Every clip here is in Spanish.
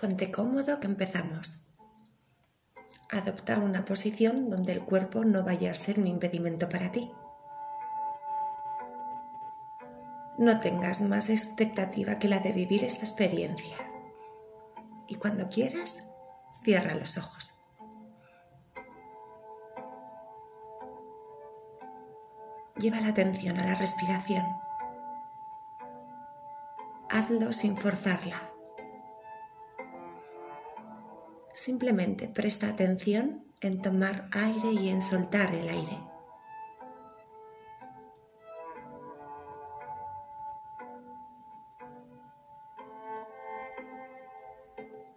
Ponte cómodo que empezamos. Adopta una posición donde el cuerpo no vaya a ser un impedimento para ti. No tengas más expectativa que la de vivir esta experiencia. Y cuando quieras, cierra los ojos. Lleva la atención a la respiración. Hazlo sin forzarla. Simplemente presta atención en tomar aire y en soltar el aire.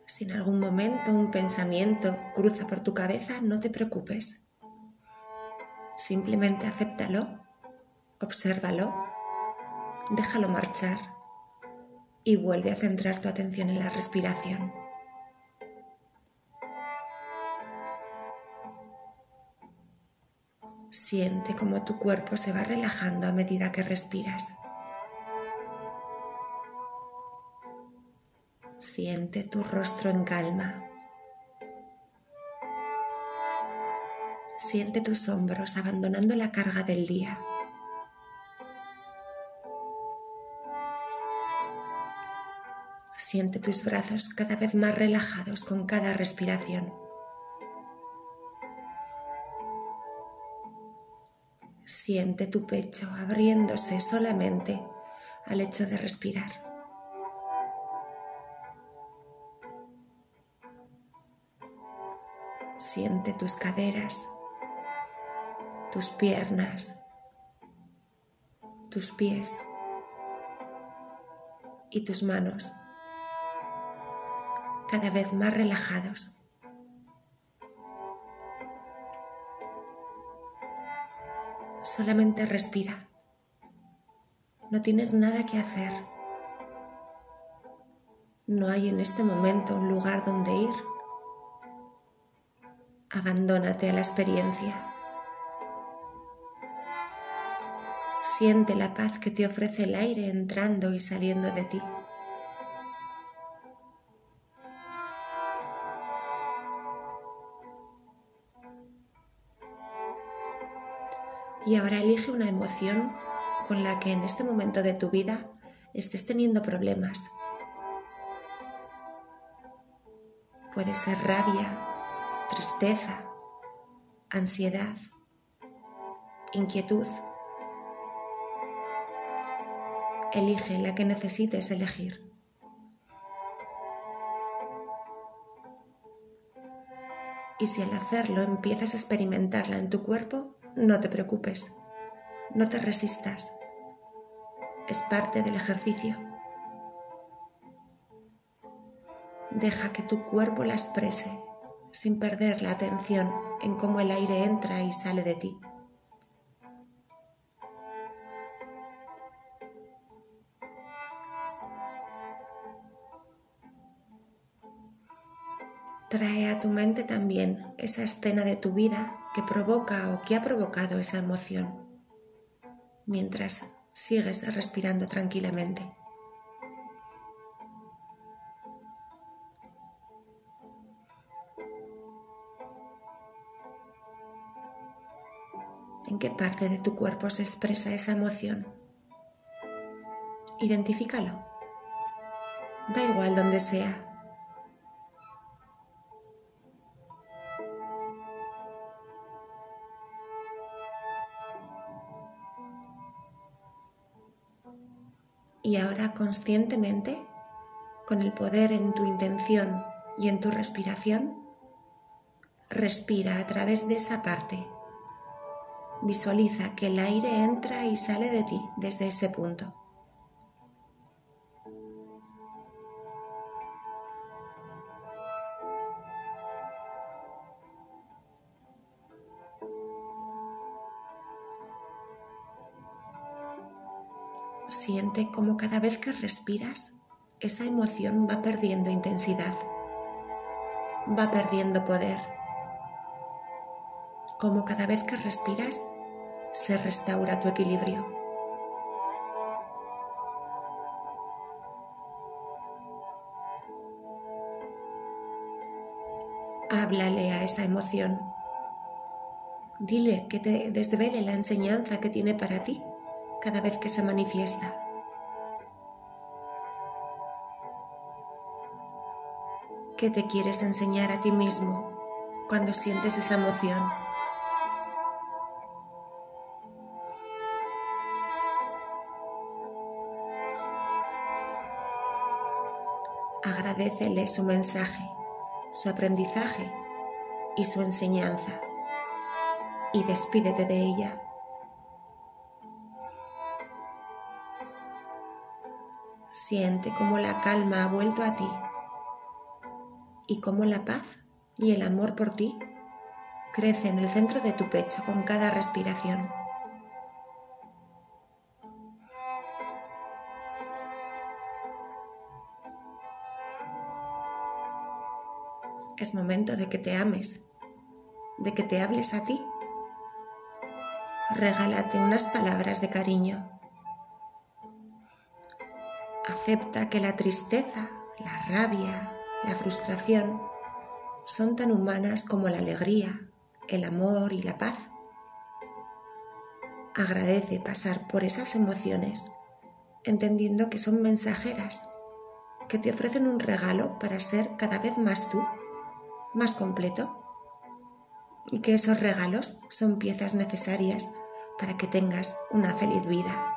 Si en algún momento un pensamiento cruza por tu cabeza, no te preocupes. Simplemente acéptalo, obsérvalo, déjalo marchar y vuelve a centrar tu atención en la respiración. Siente cómo tu cuerpo se va relajando a medida que respiras. Siente tu rostro en calma. Siente tus hombros abandonando la carga del día. Siente tus brazos cada vez más relajados con cada respiración. Siente tu pecho abriéndose solamente al hecho de respirar. Siente tus caderas, tus piernas, tus pies y tus manos cada vez más relajados. Solamente respira. No tienes nada que hacer. No hay en este momento un lugar donde ir. Abandónate a la experiencia. Siente la paz que te ofrece el aire entrando y saliendo de ti. Y ahora elige una emoción con la que en este momento de tu vida estés teniendo problemas. Puede ser rabia, tristeza, ansiedad, inquietud. Elige la que necesites elegir. Y si al hacerlo empiezas a experimentarla en tu cuerpo, no te preocupes, no te resistas. Es parte del ejercicio. Deja que tu cuerpo la exprese sin perder la atención en cómo el aire entra y sale de ti. Trae a tu mente también esa escena de tu vida que provoca o que ha provocado esa emoción mientras sigues respirando tranquilamente. ¿En qué parte de tu cuerpo se expresa esa emoción? Identifícalo. Da igual donde sea, Y ahora conscientemente, con el poder en tu intención y en tu respiración, respira a través de esa parte. Visualiza que el aire entra y sale de ti desde ese punto. Siente como cada vez que respiras, esa emoción va perdiendo intensidad, va perdiendo poder. Como cada vez que respiras, se restaura tu equilibrio. Háblale a esa emoción. Dile que te desvele la enseñanza que tiene para ti cada vez que se manifiesta. ¿Qué te quieres enseñar a ti mismo cuando sientes esa emoción? Agradecele su mensaje, su aprendizaje y su enseñanza y despídete de ella. Siente cómo la calma ha vuelto a ti y cómo la paz y el amor por ti crece en el centro de tu pecho con cada respiración. Es momento de que te ames, de que te hables a ti. Regálate unas palabras de cariño. Acepta que la tristeza, la rabia, la frustración son tan humanas como la alegría, el amor y la paz. Agradece pasar por esas emociones, entendiendo que son mensajeras, que te ofrecen un regalo para ser cada vez más tú, más completo, y que esos regalos son piezas necesarias para que tengas una feliz vida.